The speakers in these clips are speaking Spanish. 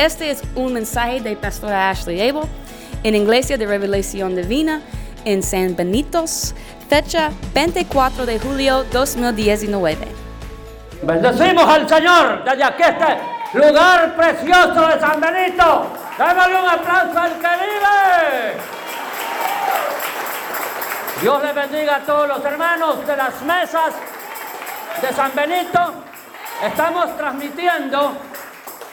Este es un mensaje de Pastora Ashley Abel en Iglesia de Revelación Divina en San Benitos, fecha 24 de julio 2019. Bendecimos al Señor desde aquí este lugar precioso de San Benito. Démosle un aplauso al que vive. Dios le bendiga a todos los hermanos de las mesas de San Benito. Estamos transmitiendo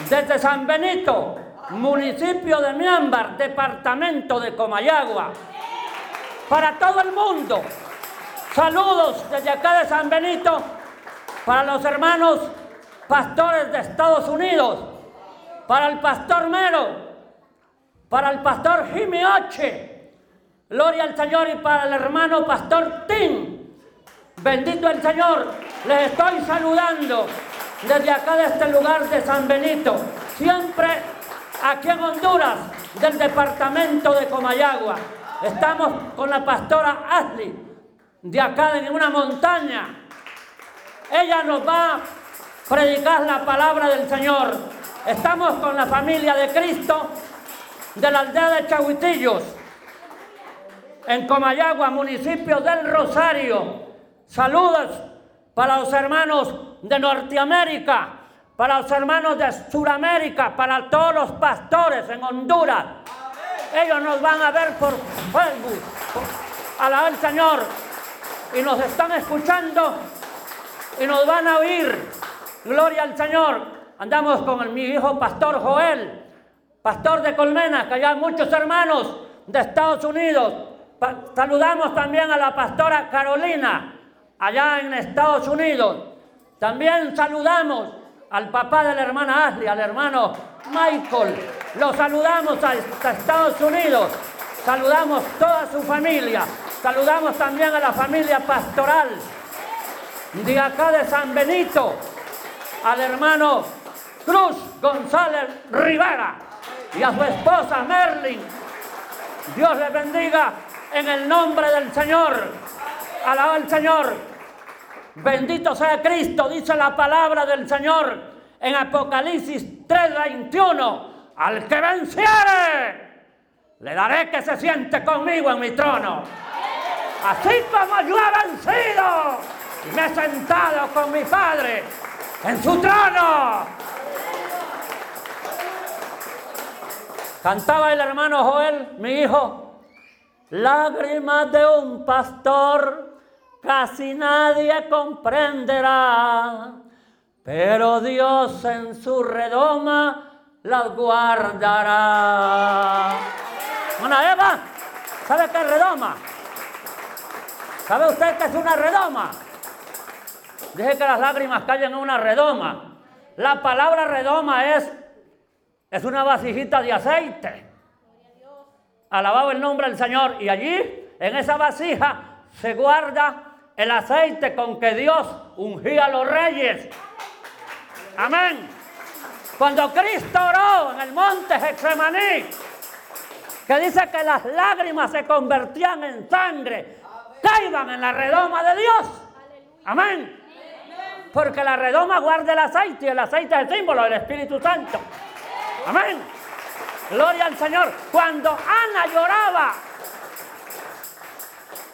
desde San Benito, municipio de Miámbar, departamento de Comayagua, para todo el mundo. Saludos desde acá de San Benito para los hermanos pastores de Estados Unidos, para el pastor Mero, para el pastor Jimmy gloria al Señor y para el hermano pastor Tim. Bendito el Señor, les estoy saludando desde acá de este lugar de San Benito, siempre aquí en Honduras, del departamento de Comayagua. Estamos con la pastora Ashley, de acá en una montaña. Ella nos va a predicar la palabra del Señor. Estamos con la familia de Cristo de la aldea de Chahuitillos, en Comayagua, municipio del Rosario. Saludos para los hermanos de Norteamérica, para los hermanos de Sudamérica, para todos los pastores en Honduras. Ellos nos van a ver por Facebook. Alaba al Señor. Y nos están escuchando y nos van a oír. Gloria al Señor. Andamos con mi hijo pastor Joel, pastor de Colmena, que hay muchos hermanos de Estados Unidos. saludamos también a la pastora Carolina, allá en Estados Unidos. También saludamos al papá de la hermana Ashley, al hermano Michael. Lo saludamos hasta Estados Unidos. Saludamos toda su familia. Saludamos también a la familia pastoral de acá de San Benito, al hermano Cruz González Rivera y a su esposa Merlin. Dios les bendiga en el nombre del Señor. Alaba al Señor. Bendito sea Cristo, dice la palabra del Señor en Apocalipsis 3:21. Al que venciere, le daré que se siente conmigo en mi trono. Así como yo he vencido y me he sentado con mi Padre en su trono. Cantaba el hermano Joel, mi hijo, lágrimas de un pastor casi nadie comprenderá, pero Dios en su redoma las guardará. Una Eva, ¿sabe qué es redoma? ¿Sabe usted qué es una redoma? Dije que las lágrimas caen en una redoma. La palabra redoma es, es una vasijita de aceite. Alabado el nombre del Señor. Y allí, en esa vasija, se guarda el aceite con que Dios ungía a los reyes. Amén. Cuando Cristo oró en el monte Getsemaní, que dice que las lágrimas se convertían en sangre, caigan en la redoma de Dios. Amén. Porque la redoma guarda el aceite y el aceite es el símbolo del Espíritu Santo. Amén. Gloria al Señor. Cuando Ana lloraba,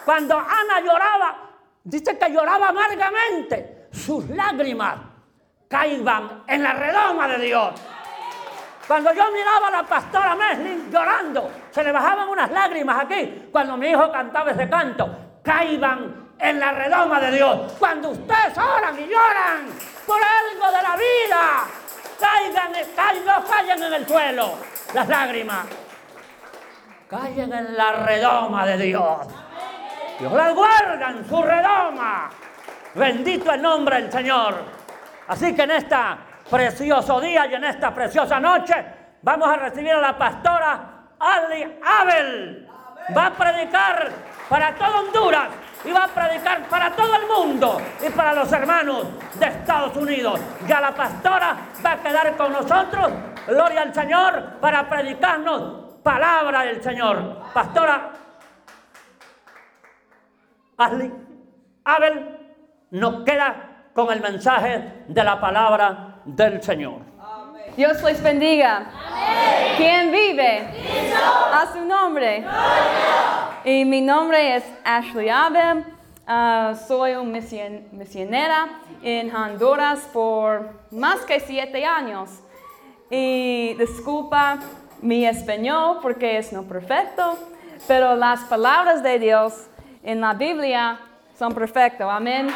cuando Ana lloraba, dice que lloraba amargamente. Sus lágrimas caían en la redoma de Dios. Cuando yo miraba a la pastora Meslin llorando, se le bajaban unas lágrimas aquí. Cuando mi hijo cantaba ese canto, caían en la redoma de Dios. Cuando ustedes oran y lloran por algo de la vida, caigan, caigan, caigan en el suelo las lágrimas. Caigan en la redoma de Dios. Dios las guarda en su redoma. Bendito el nombre del Señor. Así que en este precioso día y en esta preciosa noche vamos a recibir a la pastora Ali Abel. Va a predicar para todo Honduras y va a predicar para todo el mundo y para los hermanos de Estados Unidos. Ya la pastora va a quedar con nosotros, gloria al Señor, para predicarnos palabra del Señor. Pastora Ashley Abel nos queda con el mensaje de la palabra del Señor. Dios les bendiga. ¿Quién vive? A su nombre. Y mi nombre es Ashley Abel. Ah, soy una mision- misionera en Honduras por más que siete años. Y disculpa mi español porque es no perfecto, pero las palabras de Dios en la Biblia son perfectas. Amén.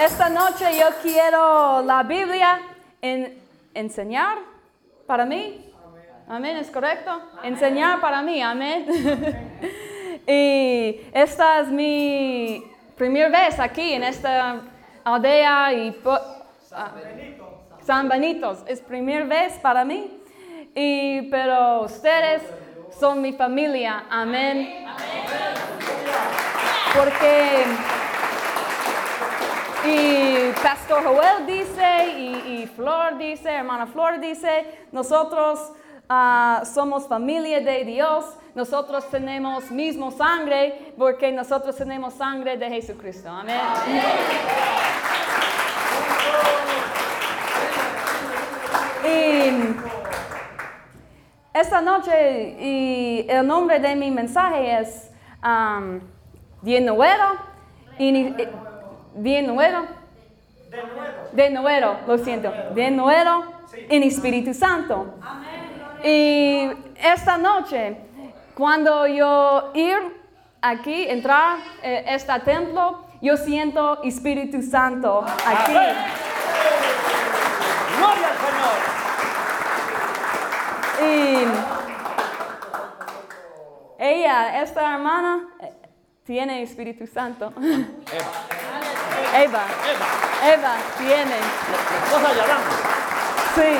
Esta noche yo quiero la Biblia en- enseñar para mí. Amén, ¿es correcto? Enseñar para mí, amén. y esta es mi primera vez aquí en esta aldea y po- ah, San Benitos. Es primera vez para mí. Y, pero ustedes son mi familia, amén. Porque y Pastor Joel dice, y, y Flor dice, hermana Flor dice, nosotros ah, somos familia de Dios, nosotros tenemos mismo sangre, porque nosotros tenemos sangre de Jesucristo. Amén. Y esta noche, y el nombre de mi mensaje es um, De nuevo, ini- eh, de nuevo, de nuevo, lo siento, de nuevo en Espíritu Santo. Y esta noche, cuando yo ir aquí, entrar eh, este templo, yo siento Espíritu Santo aquí. Amén. Gloria al Señor. Y ella, esta hermana, eh, tiene Espíritu Santo. Eva, Eva, Eva, Eva tiene. de Adán. Sí.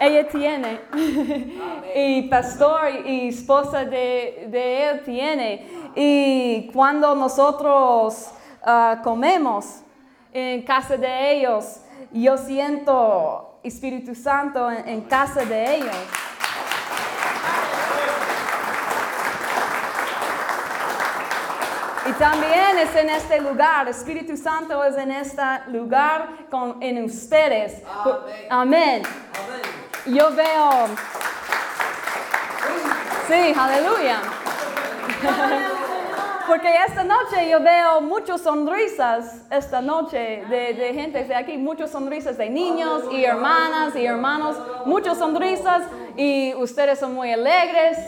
Ella tiene. Y pastor y esposa de, de él tiene. Y cuando nosotros ah, comemos en casa de ellos, yo siento Espíritu Santo en, en casa de ellos. Y también es en este lugar, Espíritu Santo es en este lugar con, en ustedes. Amén. Yo veo, sí, aleluya. Porque esta noche yo veo muchas sonrisas, esta noche de, gente de aquí, muchas sonrisas de niños y hermanas y hermanos, muchas sonrisas y ustedes son muy alegres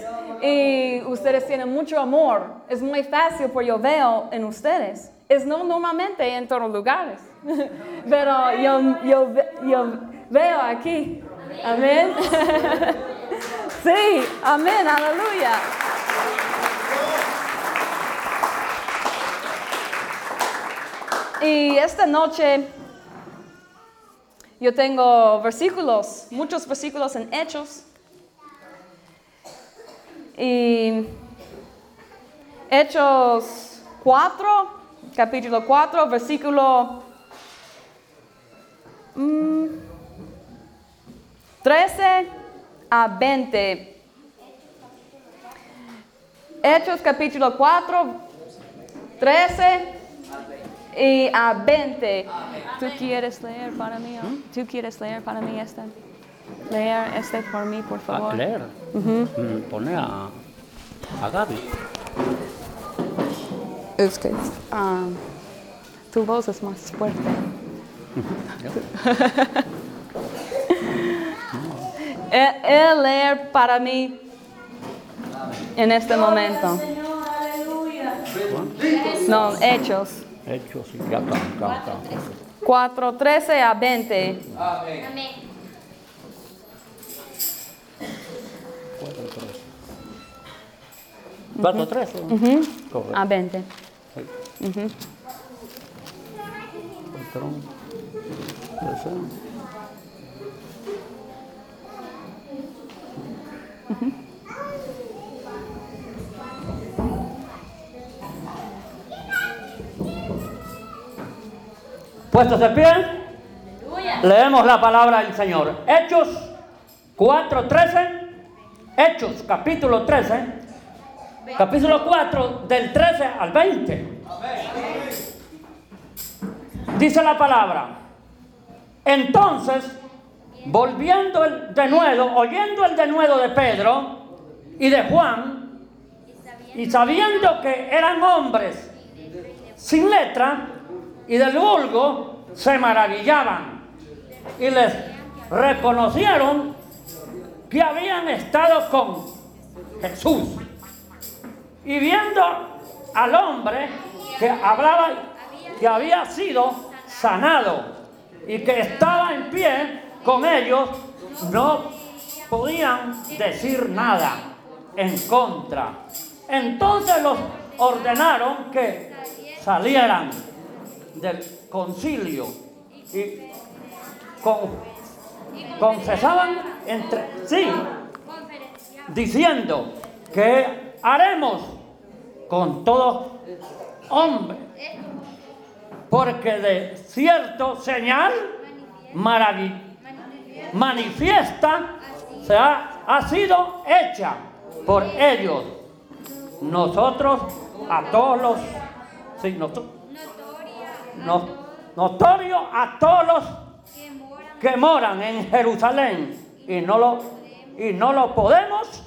y ustedes tienen mucho amor. Es muy fácil porque yo veo en ustedes. Es no normalmente en todos lugares, pero yo, yo, yo veo aquí. Amén. Sí, amén, aleluya. Y esta noche yo tengo versículos, muchos versículos en Hechos. Y Hechos 4, capítulo 4, versículo mm, 13 a 20. Hechos capítulo 4, 13 y a 20. ¿Tú quieres leer para mí? ¿Tú quieres leer para mí este? Leer este por mí, por A favor. leer. Mm, Pone a, a Gaby. Es que um, tu voz es más fuerte. Él, él leer para mí en este momento. No, Hechos. Hecho, sí, ya está, ya está. 4, 13 a 20. Cuatro, tres. ¿no? Correcto. A 20. Sí. Puestos de pie, leemos la palabra del Señor. Hechos 4.13, Hechos capítulo 13, capítulo 4 del 13 al 20. Dice la palabra. Entonces, volviendo el denuedo, oyendo el denuedo de Pedro y de Juan, y sabiendo que eran hombres sin letra y del vulgo, se maravillaban y les reconocieron que habían estado con Jesús. Y viendo al hombre que hablaba, que había sido sanado y que estaba en pie con ellos, no podían decir nada en contra. Entonces los ordenaron que salieran del concilio y con, confesaban entre sí, diciendo que haremos con todo hombre, porque de cierto señal maravilloso manifiesta se ha, ha sido hecha por ellos. Nosotros a todos los sí, nosotros, no, notorio a todos los que moran en Jerusalén y no lo y no lo podemos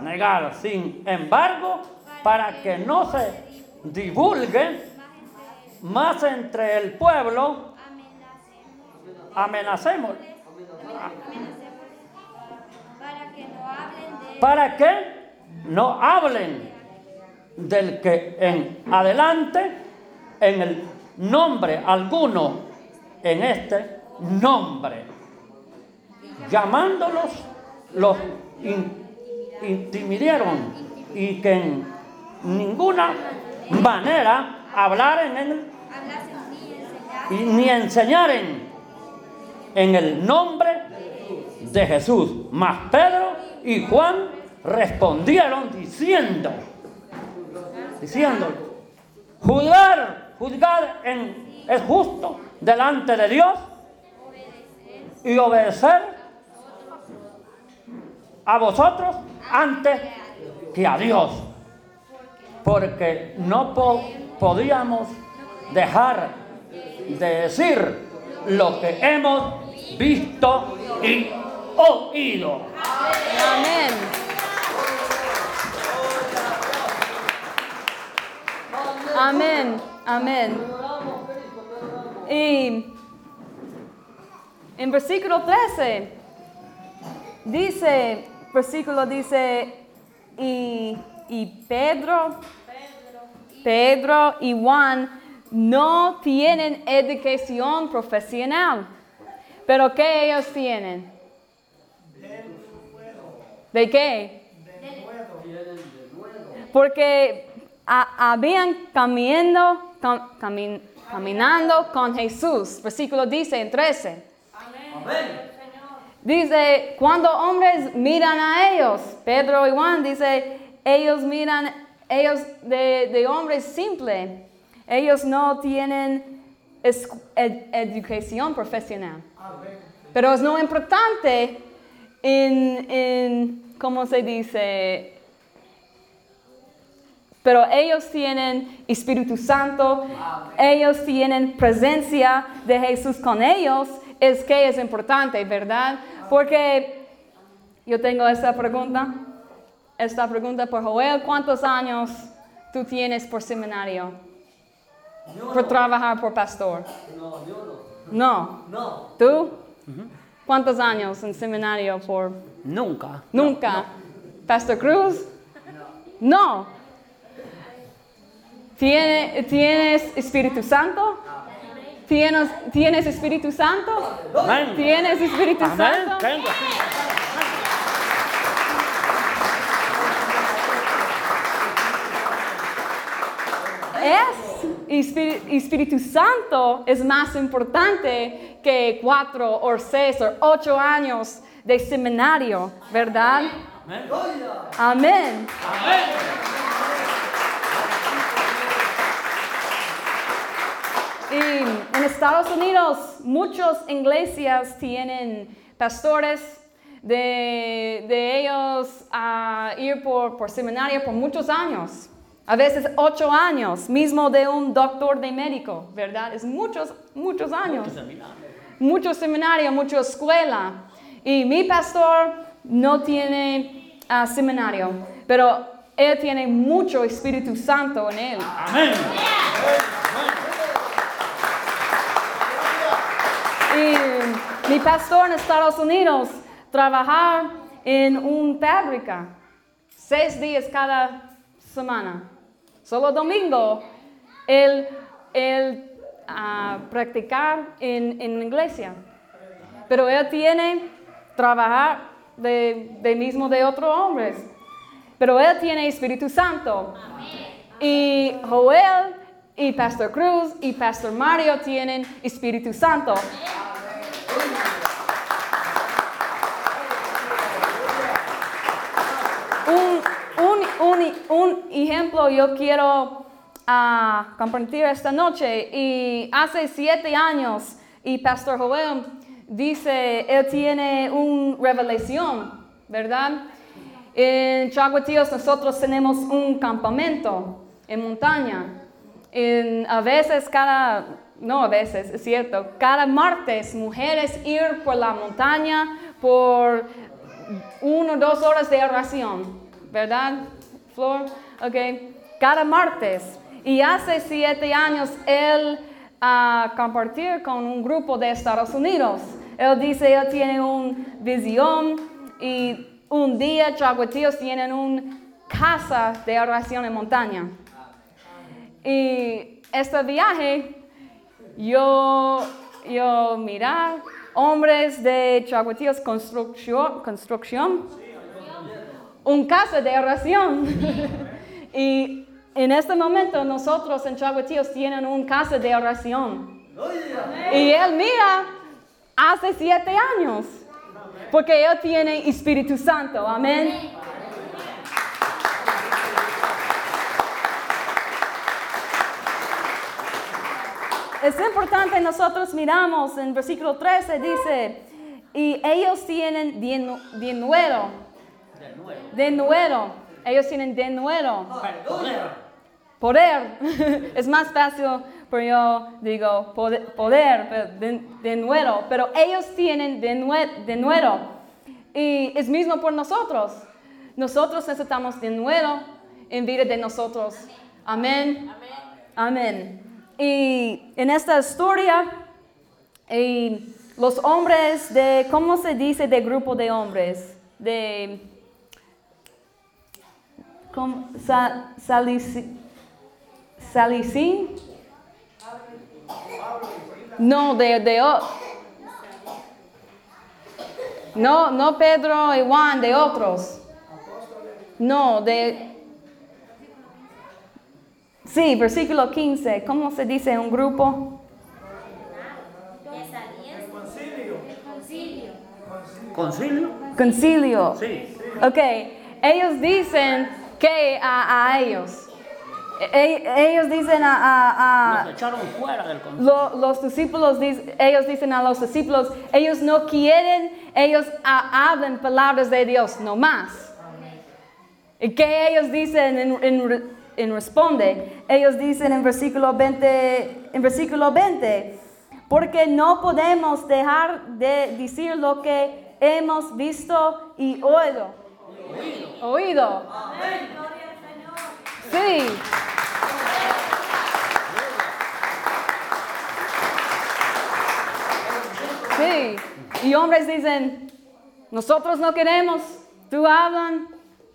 negar. Sin embargo, para que no se divulgue más entre el pueblo, amenacemos. Para que no hablen del que en adelante, en el nombre alguno, en este nombre, llamándolos, los intimidaron y que en ninguna manera hablaren en y ni enseñaren en el nombre de Jesús. Mas Pedro y Juan respondieron diciendo, diciendo, juzgar, juzgar en, es justo delante de Dios y obedecer a vosotros antes que a Dios. Porque no podíamos dejar de decir lo que hemos visto y oído. Amén. Amén. Amén. Y en versículo 13 dice, versículo dice, y, y Pedro, Pedro y Juan no tienen educación profesional. Pero ¿qué ellos tienen? ¿De qué? Porque habían caminando, caminando con Jesús. Versículo dice en 13. Dice, cuando hombres miran a ellos, Pedro y Juan dice, ellos miran, ellos de, de hombres simples ellos no tienen educación profesional. Pero es no importante en, en, ¿cómo se dice? Pero ellos tienen Espíritu Santo, ellos tienen presencia de Jesús con ellos, es que es importante, ¿verdad? Porque yo tengo esta pregunta, esta pregunta por Joel, ¿cuántos años tú tienes por seminario? Por trabajar por pastor? No, yo no. No. ¿Tú? ¿Cuántos años en seminario por? Nunca. Nunca. ¿Pastor Cruz? No. ¿Tienes Espíritu Santo? ¿Tienes, ¿Tienes Espíritu Santo? ¿Tienes Espíritu Santo? es Espíritu Santo es más importante que cuatro o seis o ocho años de seminario, ¿verdad? Amén. Amén. Y en Estados Unidos muchas iglesias tienen pastores de, ellos a ir por, por seminario por muchos años. A veces ocho años, mismo de un doctor de médico, ¿verdad? Es muchos, muchos años. Mucho seminario, mucha escuela. Y mi pastor no tiene ah, seminario, pero él tiene mucho Espíritu Santo en él. Amén. Y mi pastor en Estados Unidos trabajar en una fábrica seis días cada semana. Solo domingo él, él ah, practicar en, en iglesia. Pero él tiene trabajar de, de mismo de otros hombres. Pero él tiene Espíritu Santo. Y Joel y Pastor Cruz y Pastor Mario tienen Espíritu Santo. Un, un, ejemplo yo quiero ah, compartir esta noche. Y hace siete años, y Pastor Joel dice, él tiene una revelación, ¿verdad? En Chaguatíos nosotros tenemos un campamento en montaña. En- a veces cada, no a veces, es cierto, cada martes mujeres ir por la montaña por una o dos horas de oración, ¿verdad, Flor? Ok, cada martes. Y hace siete años él a compartir con un grupo de Estados Unidos. Él dice, él tiene una visión y un día Chaguatíos tienen una casa de oración en montaña. Y este viaje, yo, yo mirar hombres de Chaguatíos construcción, construcción, un casa de oración. y en este momento nosotros en Chaguatíos tienen un casa de oración. Y él mira hace siete años, porque él tiene Espíritu Santo, amén. Es importante, nosotros miramos en versículo 13, dice, y ellos tienen de de nuevo, ellos tienen de nuevo, Poder. poder. es más fácil, pero yo digo poder, poder pero de, de nuevo, pero ellos tienen de, nue- de nuevo. Y es mismo por nosotros. Nosotros necesitamos de nuevo en vida de nosotros. Amén. Amén. Y en esta historia, y los hombres de, ¿cómo se dice de grupo de hombres? De, ¿cómo? Sa- salici- salicín. No, de, de, no, no Pedro y Juan, de otros. No, de, Sí, versículo 15. ¿Cómo se dice un grupo? ¿Concilio? Concilio. Sí. Ok, ellos dicen que a, a ellos. E- e- ellos dicen a, a- a- Nos echaron fuera del lo- los discípulos, ellos dicen a los discípulos, ellos no quieren, ellos ha- hablan palabras de Dios, no más. ¿Y qué ellos dicen en, en en responde? Ellos dicen en versículo 20, en versículo 20, porque no podemos dejar de decir lo que hemos visto y oído. Oído. Sí. Sí. Y hombres dicen, nosotros no queremos, tú hablan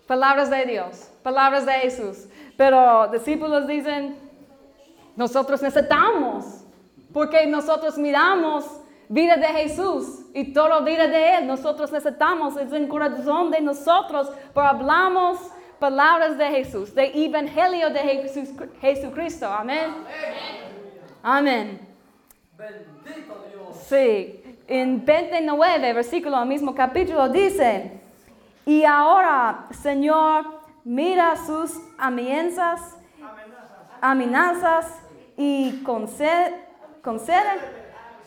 palabras de Dios, palabras de Jesús. Pero discípulos dicen, nosotros necesitamos, porque nosotros miramos vida de Jesús y toda vida de Él. Nosotros necesitamos, es el corazón de nosotros, pero hablamos palabras de Jesús, de evangelio de Jesús, Jesucristo. Amén. Amén. Sí, en 29, versículo, mismo capítulo, dice, y ahora, Señor, mira sus amenazas, amenazas y concede, concede,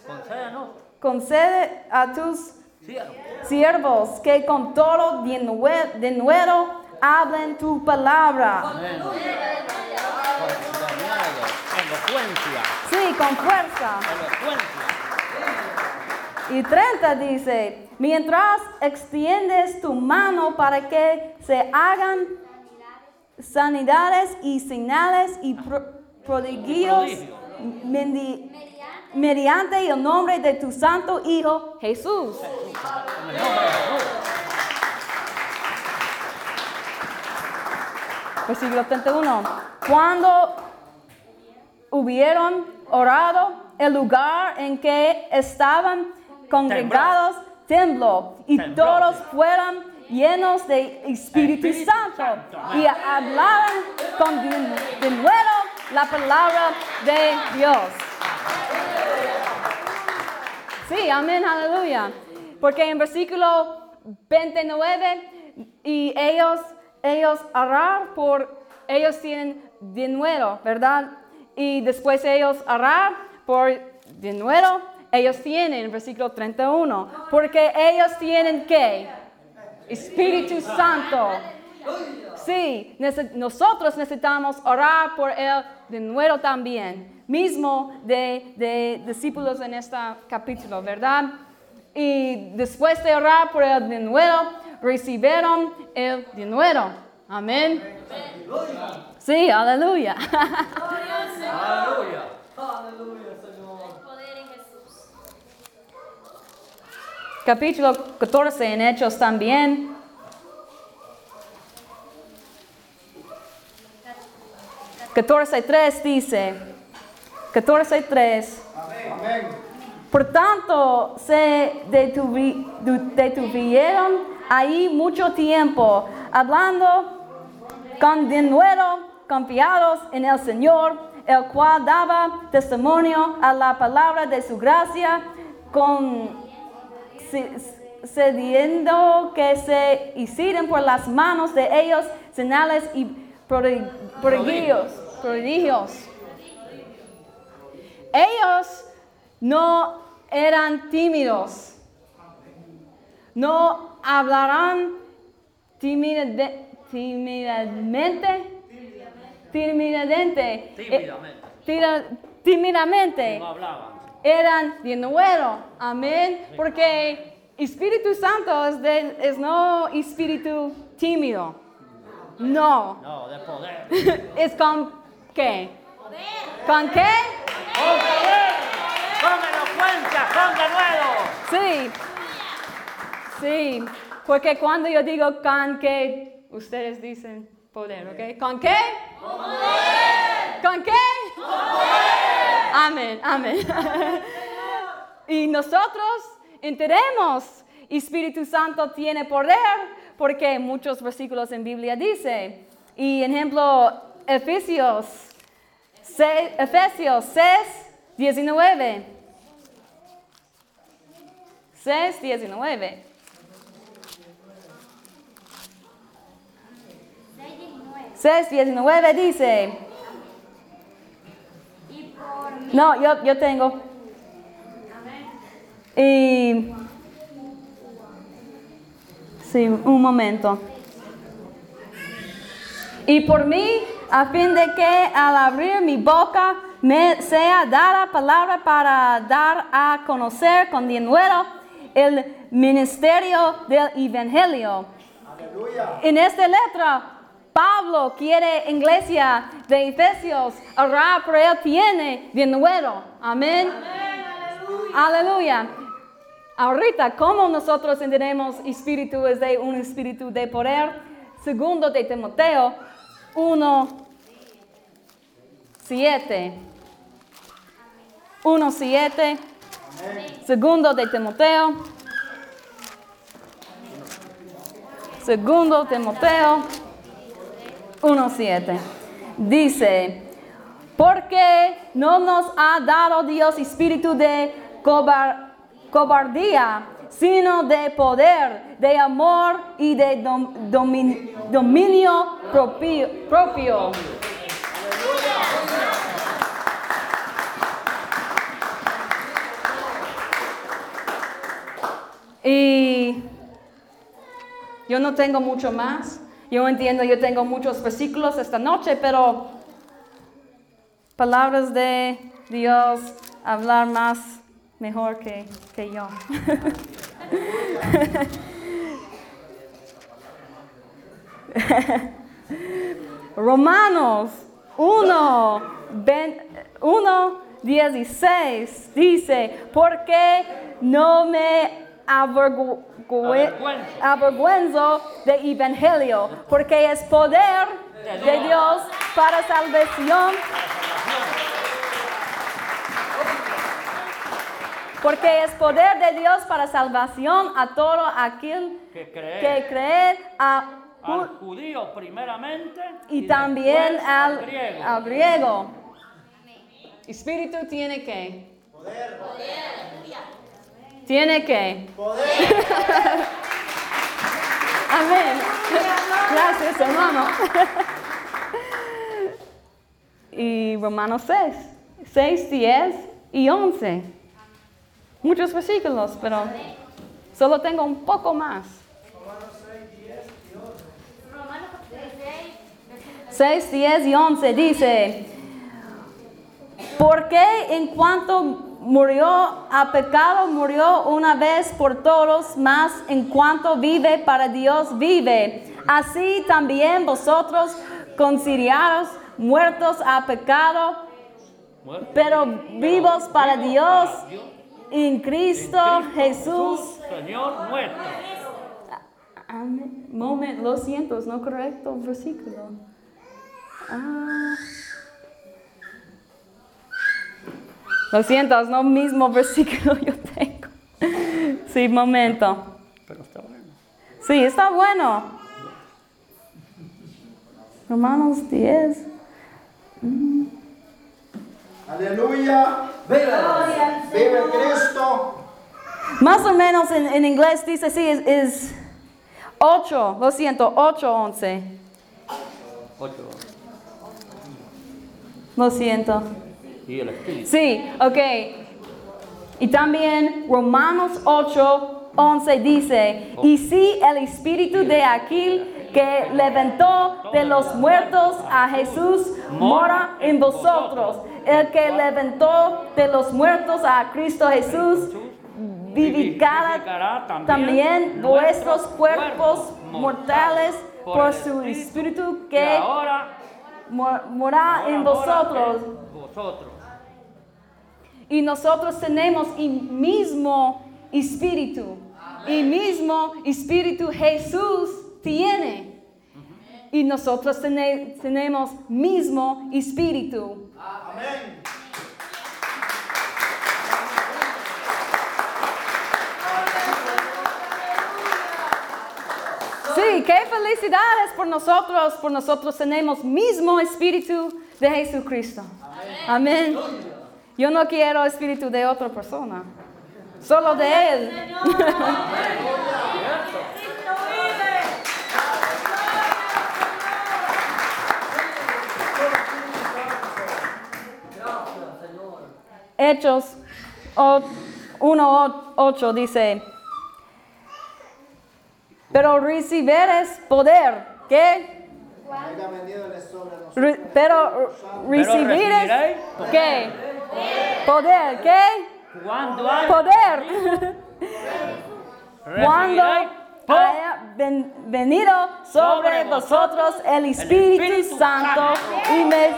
Concédenos. concede a tus Siervo. siervos que con todo de nue- de nuevo hablen tu palabra. Amén. Elocuencia. Sí, con fuerza. Elocuencia. Y 30 dice, mientras extiendes tu mano para que se hagan sanidades y señales y pro- prodigios Prodigio. mendi- mediante el nombre de tu santo Hijo Jesús. Versículo 31. Cuando hubieron orado, el lugar en que estaban congregados tembló y Tembló, todos fueron llenos de Espíritu, Espíritu Santo, Santo. y hablaban con de nuevo la palabra de Dios. Sí, amén, aleluya. Porque en versículo 29, y ellos, ellos orar por, ellos tienen de nuevo, ¿verdad? Y después ellos orar por de nuevo, ellos tienen, versículo 31, porque ellos tienen que Espíritu Santo. Sí, nosotros necesitamos orar por él de nuevo también, mismo de, de discípulos en este capítulo, ¿verdad? Y después de orar por él de nuevo, recibieron el de nuevo. Amén. Sí, aleluya. Aleluya. en Jesús. Capítulo 14 en Hechos también. Catorce tres dice, 14.3. Por tanto, se detuvi- detuvieron ahí mucho tiempo, hablando con de nuevo confiados en el Señor, el cual daba testimonio a la palabra de su gracia, con ce- cediendo que se hicieran por las manos de ellos señales y prodi- prodigios. prodigios. Ellos no eran tímidos. No hablarán tímide- tímidamente. Tímidamente. Tímidamente. Eh, tímidamente No hablaban. eran de nuevo. Amén. Porque Espíritu Santo es, de- es no espíritu tímido. No. No, de poder. Es con qué? ¿Con qué? ¡Con! Sí. Sí. Porque cuando yo digo con qué, ustedes dicen poder, ¿ok? ¿Con qué? ¿Con qué? Amén, amén. y nosotros entendemos, Espíritu Santo tiene poder, porque muchos versículos en Biblia dice. Y ejemplo, Efesios, se- Efesios 6, 19. 6, 19. 6, 19 dice. No, yo, yo tengo. Y. Sí, un momento. Y por mí, a fin de que al abrir mi boca me sea dada palabra para dar a conocer con denuedo el ministerio del Evangelio. En esta letra, Pablo quiere iglesia de Efesios orar él tiene de nuevo. Amén. Aleluya. Ahorita, ¿cómo nosotros entendemos espíritu es de un espíritu de poder? Segundo de Timoteo 1, 7. 1, 7. Segundo de Timoteo. Segundo Timoteo 1.7. Dice, porque no nos ha dado Dios espíritu de cobar- cobardía, sino de poder, de amor y de dom- domin- dominio propio. propio. Y yo no tengo mucho más. Yo entiendo, yo tengo muchos versículos esta noche, pero palabras de Dios hablar más mejor que, que yo. Romanos 1, 1, 16 dice, porque no me Avergüenzo. avergüenzo del Evangelio, porque es poder de Dios para salvación. Porque es poder de Dios para salvación a todo aquel Que cree que cree a al judío primeramente y también después al, griego. al griego. Espíritu tiene que. Tiene que. Amén. Gracias, hermano. y Romanos 6, 6, 10 y 11. Muchos versículos, pero solo tengo un poco más. Romanos 16, 6, 10 y 11 dice, porque en cuanto murió a pecado, murió una vez por todos, más en cuanto vive para Dios, vive. Así también vosotros considerados muertos a pecado, Muerto. pero vivos para Dios en Cristo Jesús. Señor nuestro. Amén. Moment, lo siento, es no correcto versículo. Ah. Lo siento, es no mismo versículo yo tengo. Sí, momento. Pero está bueno. Sí, está bueno. Romanos 10. Aleluya. Vive Cristo. Más o menos en, en inglés dice sí, es, es 8, lo siento, 8, 11. Ocho. Lo siento. Y el espíritu. Sí, ok. Y también Romanos 8, 11 dice, y si el espíritu de aquel que levantó de los muertos a Jesús mora en vosotros, el que levantó de los muertos a Cristo Jesús vivificará también vuestros cuerpos mortales por su espíritu que mora en vosotros. Y nosotros tenemos el mismo espíritu. El mismo espíritu Jesús tiene. Y nosotros tene- tenemos mismo espíritu. Amén. Sí, qué felicidades por nosotros, por nosotros tenemos mismo espíritu de Jesucristo. Amén. Yo no quiero espíritu de otra persona, solo de Él. Hechos 1.8 dice, pero recibiréis poder, ¿qué? Re- pero recibiréis, recibiréis ¿qué? Poder, ¿qué? Cuando hay Poder. Cuando haya ven- venido sobre vosotros el Espíritu Espíritu Santo Santo. y me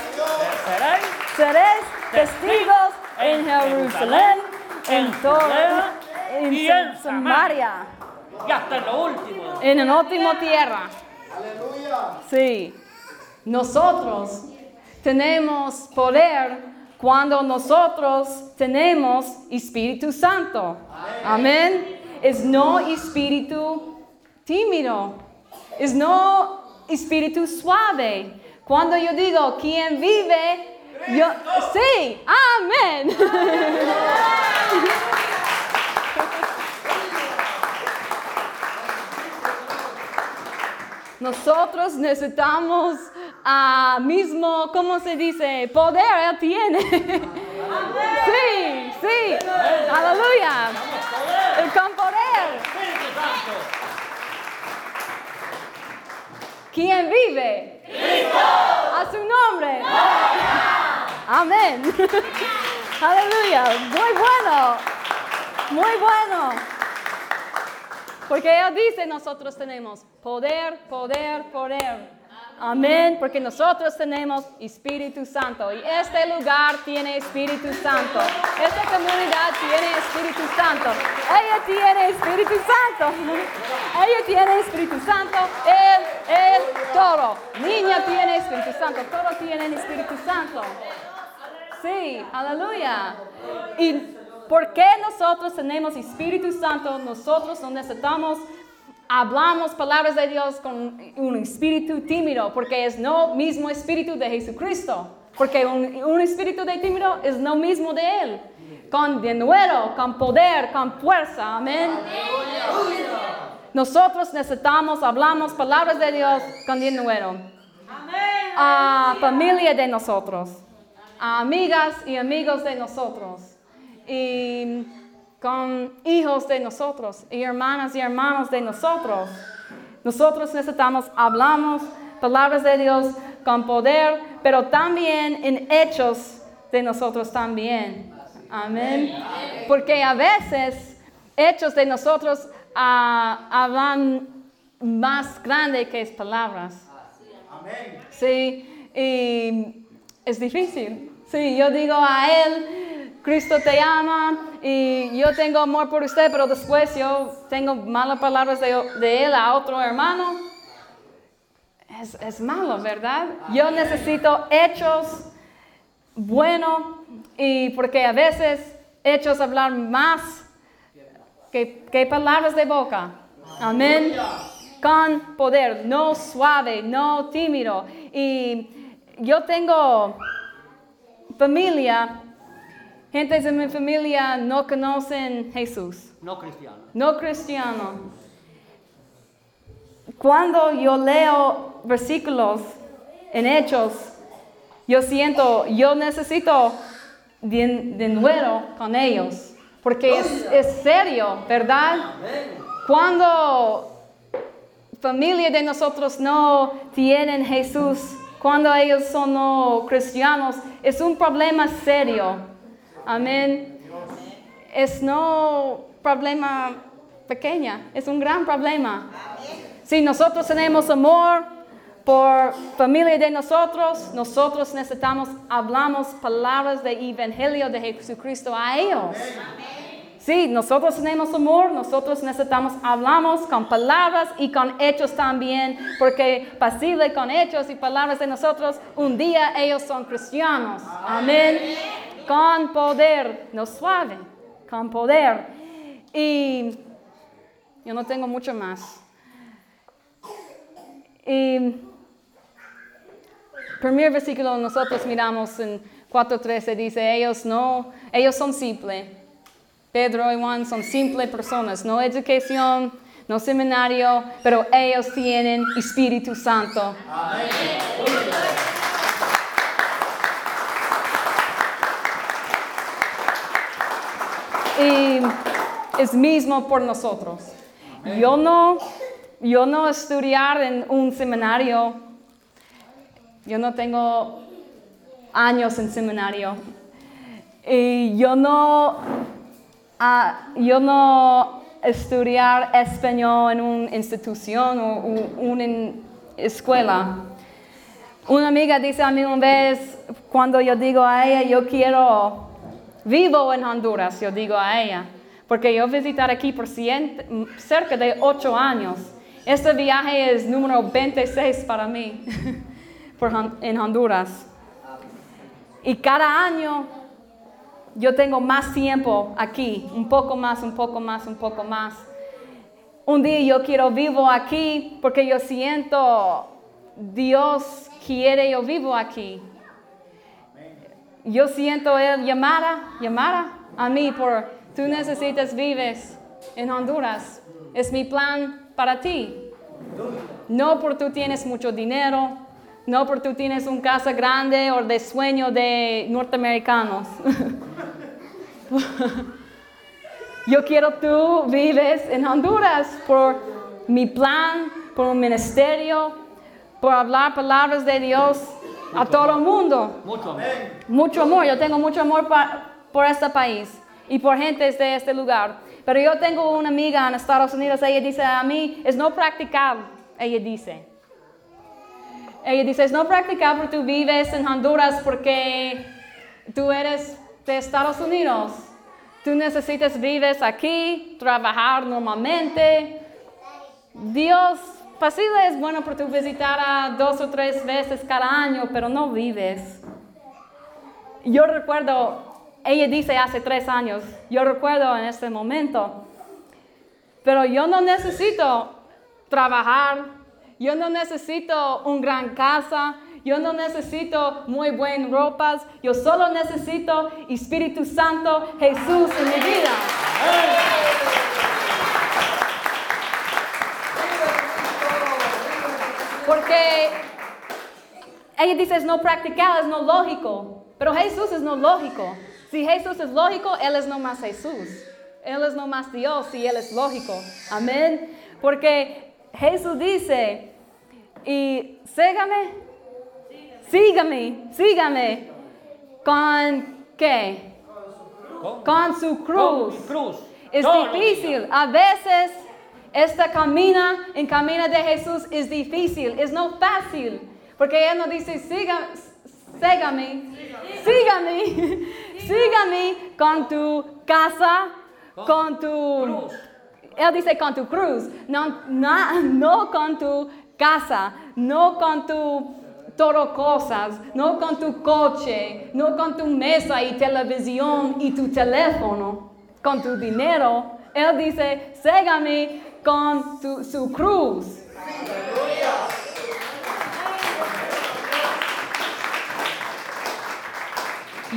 seréis seréis testigos en Jerusalén, en toda en en Samaria, y hasta en lo último. en el último tierra. Sí. Nosotros tenemos poder cuando nosotros tenemos Espíritu Santo. Amén. Es no espíritu tímido. Es no espíritu suave. Cuando yo digo, ¿quién vive? Yo, sí, amén. Nosotros necesitamos ah, mismo, ¿cómo se dice? Poder, Él tiene. Sí, sí. Aleluya. El con poder. ¿Quién vive? A su nombre. Amén. Aleluya. Muy bueno. Muy bueno. Porque ella dice, nosotros tenemos poder, poder, poder. Amén, porque nosotros tenemos Espíritu Santo y este lugar tiene Espíritu Santo. Esta comunidad tiene Espíritu Santo. Ella tiene Espíritu Santo. Ella tiene Espíritu Santo. Él, él, todo. Niña tiene Espíritu Santo. Todos tienen Espíritu Santo. Sí, aleluya. Y ¿por qué nosotros tenemos Espíritu Santo? Nosotros no necesitamos hablamos palabras de Dios con un espíritu tímido, porque es no mismo espíritu de Jesucristo, porque un, espíritu de tímido es no mismo de Él, con denuedo, con poder, con fuerza, amén. Nosotros necesitamos, hablamos palabras de Dios con denuedo. A familia de nosotros, a amigas y amigos de nosotros. Y con hijos de nosotros y hermanas y hermanos de nosotros. Nosotros necesitamos, hablamos palabras de Dios con poder, pero también en hechos de nosotros también. Amén. Porque a veces hechos de nosotros ah, hablan más grande que palabras. Amén. Sí, y es difícil. Sí, yo digo a él, Cristo te ama y yo tengo amor por usted, pero después yo tengo malas palabras de, él a otro hermano. Es, es, malo, ¿verdad? Yo necesito hechos buenos y porque a veces hechos hablar más que, que palabras de boca. Amén. Con poder, no suave, no tímido. Y yo tengo familia Gente de mi familia no conocen Jesús. No cristiano. No cristiano. Cuando yo leo versículos en Hechos, yo siento, yo necesito de, nuevo con ellos. Porque es, es serio, ¿verdad? Cuando familia de nosotros no tienen Jesús, cuando ellos son no cristianos, es un problema serio. Amén. Es no problema pequeña, es un gran problema. Si nosotros tenemos amor por familia de nosotros, nosotros necesitamos, hablamos palabras de evangelio de Jesucristo a ellos. Sí, nosotros tenemos amor, nosotros necesitamos, hablamos con palabras y con hechos también, porque pasible con hechos y palabras de nosotros, un día ellos son cristianos. Amén con poder, no suave, con poder. Y yo no tengo mucho más. Y primer versículo nosotros miramos en 4.13 dice, ellos no, ellos son simples. Pedro y Juan son simples personas, no educación, no seminario, pero ellos tienen Espíritu Santo. Amén. Y es mismo por nosotros. Yo no, yo no estudiar en un seminario, yo no tengo años en seminario, y yo no, uh, yo no estudiar español en una institución o una escuela. Una amiga dice a mí una vez, cuando yo digo a ella, yo quiero Vivo en Honduras, yo digo a ella, porque yo visitar aquí por cerca de ocho años. Este viaje es número 26 para mí en Honduras. Y cada año yo tengo más tiempo aquí, un poco más, un poco más, un poco más. Un día yo quiero vivo aquí porque yo siento Dios quiere yo vivo aquí yo siento Él llamada, llamada a mí por, tú necesitas vives en Honduras. Es mi plan para ti. No por tú tienes mucho dinero, no por tú tienes una casa grande o de sueño de norteamericanos. Yo quiero tú vives en Honduras por mi plan, por un ministerio, por hablar palabras de Dios a todo el mundo. Mucho amor. Mucho amor, yo tengo mucho amor por este país y por gente de este lugar. Pero yo tengo una amiga en Estados Unidos, ella dice a mí, es no practicar, ella dice. Ella dice, es no practicar porque tú vives en Honduras porque tú eres de Estados Unidos. Tú necesitas vives aquí, trabajar normalmente. Dios, fácil es bueno por tú visitar a dos o tres veces cada año, pero no vives. Yo recuerdo, ella dice hace tres años, yo recuerdo en este momento, pero yo no necesito trabajar, yo no necesito una gran casa, yo no necesito muy buenas ropas, yo solo necesito Espíritu Santo, Jesús en mi vida. Porque ella dice es no practicar, es no lógico. Pero Jesús es no lógico. Si Jesús es lógico, Él es no más Jesús. Él es no más Dios y Él es lógico. Amén. Porque Jesús dice, y sígame, sígame, sígame. ¿Con qué? Con, Con su con cruz. mi cruz. Es difícil. A veces esta camina en camino de Jesús es difícil, es no fácil. Porque Él no dice, siga, sígame, sígame, sígame con tu casa, con tu... Él dice con tu cruz, no, no, no con tu casa, no con tu todo cosas, no con tu coche, no con tu mesa y televisión y tu teléfono, con tu dinero. Él dice, ségame con su cruz.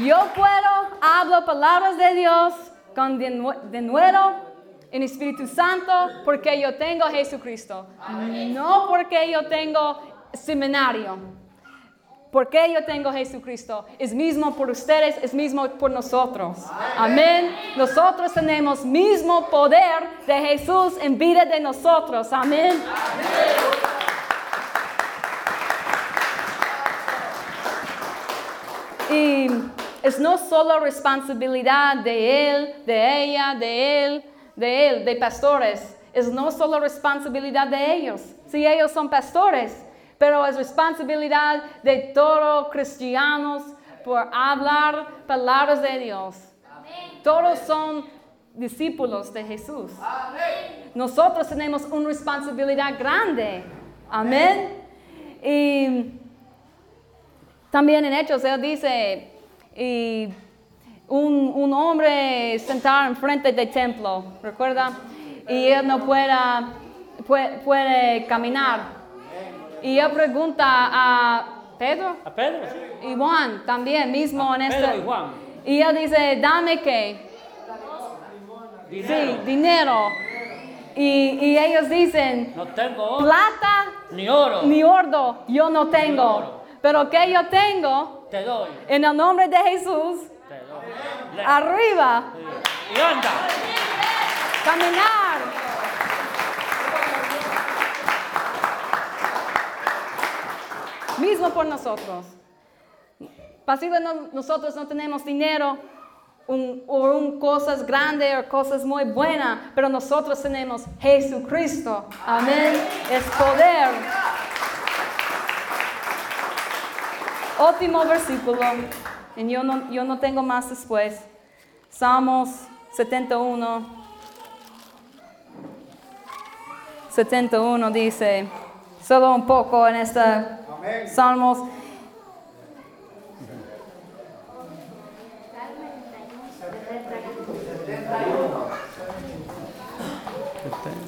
Yo puedo, hablo palabras de Dios con de, nue- de nuevo en Espíritu Santo porque yo tengo a Jesucristo. No porque yo tengo seminario. Porque yo tengo Jesucristo. Es mismo por ustedes, es mismo por nosotros. Amén. Nosotros tenemos mismo poder de Jesús en vida de nosotros. Amén. Y es no solo responsabilidad de él, de ella, de él, de él, de pastores. Es no solo responsabilidad de ellos. Si ellos son pastores, pero es responsabilidad de todos cristianos por hablar palabras de Dios. Todos son discípulos de Jesús. Nosotros tenemos una responsabilidad grande. Amén. Y también en Hechos, él dice, y un, un hombre sentado enfrente del templo, ¿recuerda? Y él no pueda- puede, puede caminar. Y él pregunta a Pedro A Pedro, y Juan también, mismo en Pedro este. y Juan. Y él dice, dame qué. Dinero. Sí, dinero. Y, y ellos dicen, No tengo oro plata ni oro. ni oro yo no tengo. oro. Pero que yo tengo, Te doy. en el nombre de Jesús, Te doy. Le- arriba, sí. Y anda. caminar. Mismo por nosotros. Pasivo no- nosotros no tenemos dinero un- o un- cosas grandes o cosas muy buenas, pero nosotros tenemos Jesucristo. Amén. Es poder. Último versículo. Y yo no, yo no tengo más después. Salmos 71. 71 dice, solo un poco en esta. Salmos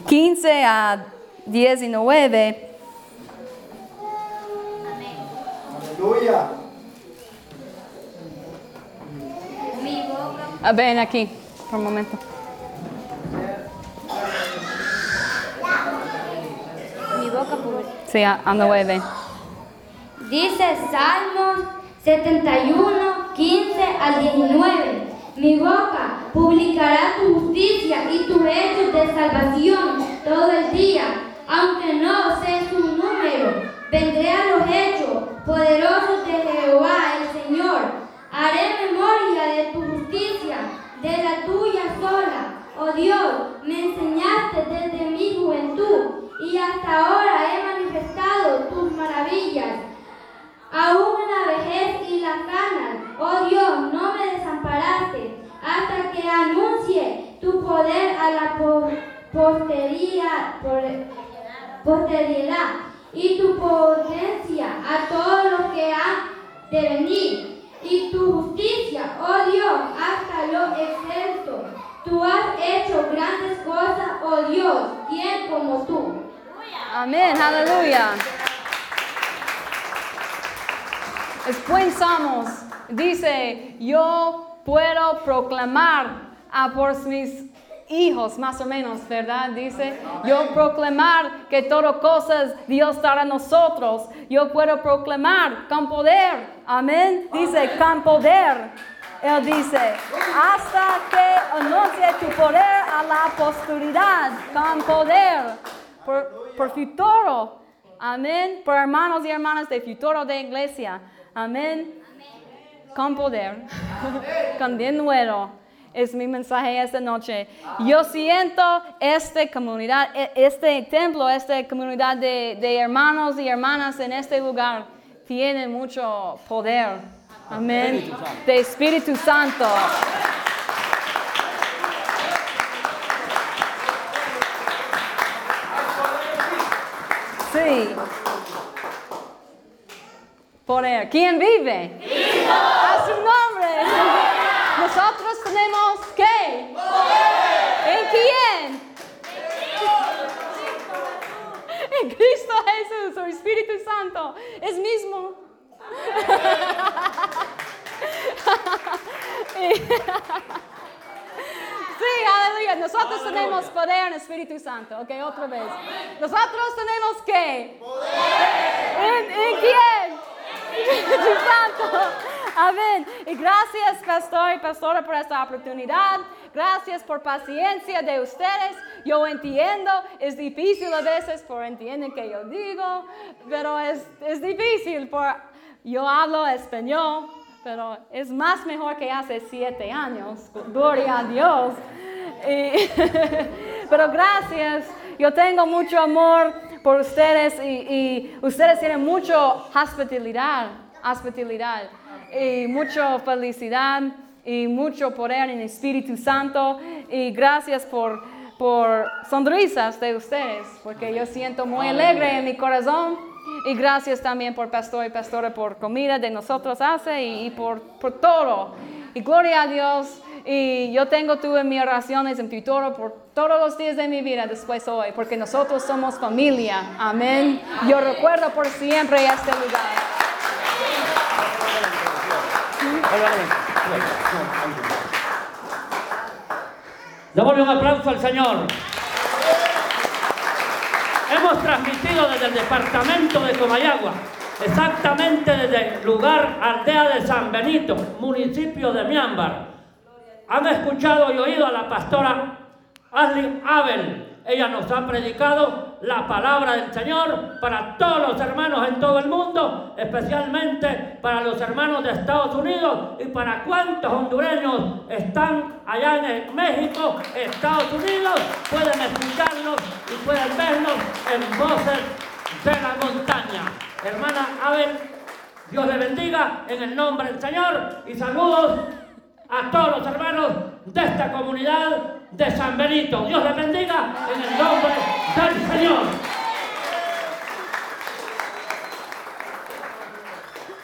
15 a 19. Aleluya. Mi boca Ah, ven aquí, por un momento. mi boca publica. Sí, a, a 9. Dice Salmos 71, 15 al 19. Mi boca publicará tu justicia y tus hechos de salvación todo el día, aunque no sé su número. vendré a los hechos poderosos de Jehová el Señor. Haré memoria de tu justicia, de la tuya sola. Oh Dios, me enseñaste desde mi juventud y hasta ahora he manifestado tus maravillas. Aún en la vejez y las canas, oh Dios, no me desamparaste hasta que anuncie tu poder a la posteridad, posteridad y tu potencia a todos los que han de venir y tu justicia, oh Dios, hasta lo excelso. Tú has hecho grandes cosas, oh Dios, ¿quién como tú? Amén, aleluya. Después Salmos dice, yo puedo proclamar a por mis hijos, más o menos, ¿verdad? Dice, yo proclamar que todas cosas Dios dará a nosotros. Yo puedo proclamar con poder. Amén. Dice, con poder. Él dice, hasta que anuncie tu poder a la posteridad, con poder, por, por futuro. Amén. Por hermanos y hermanas de futuro de iglesia. Amén. Con poder. con nuevo es mi mensaje esta noche. Yo siento esta comunidad, e, este templo, esta comunidad de, de hermanos y hermanas en este lugar tiene mucho poder. Amén. De Espíritu Santo. Sí. Poder. ¿Quién vive? A su nombre. Nosotros tenemos qué? ¿En quién? En Cristo Jesús, o Espíritu Santo, es mismo. Sí, aleluya. Nosotros tenemos poder en Espíritu Santo. Ok, otra vez. Nosotros tenemos qué? Poder. ¿En, quién? Espíritu Santo. Amén. Y gracias, pastor y pastora, por esta oportunidad. Gracias por paciencia de ustedes. Yo entiendo, es difícil a veces por entienden que yo digo, pero es, es difícil por yo hablo español, pero es más mejor que hace siete años. Gloria a Dios. pero gracias. Yo tengo mucho amor por ustedes y, y ustedes tienen mucho hospitalidad. Hospitalidad y mucha felicidad y mucho poder en el Espíritu Santo. Y gracias por, por sonrisas de ustedes, porque yo siento muy alegre en mi corazón. Y gracias también por pastor y pastora por comida de nosotros hace y, por, por, todo. Y gloria a Dios. Y yo tengo tú en mis oraciones en futuro por todos los días de mi vida después hoy, porque nosotros somos familia. Amén. Yo recuerdo por siempre este lugar. Démosle un aplauso al Señor. Hemos transmitido desde el departamento de Comayagua, exactamente desde el lugar aldea de San Benito, municipio de Miámbar. Han escuchado y oído a la pastora Ashley Abel, ella nos ha predicado la palabra del Señor para todos los hermanos en todo el mundo, especialmente para los hermanos de Estados Unidos y para cuantos hondureños están allá en México, Estados Unidos, pueden escucharlos y pueden verlos en voces de la montaña. Hermana Abel, Dios le bendiga en el nombre del Señor y saludos a todos los hermanos de esta comunidad de San Benito. Dios les bendiga en el nombre del Señor.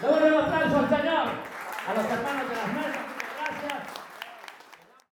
Le doy un al Señor, a los hermanos de las mesas.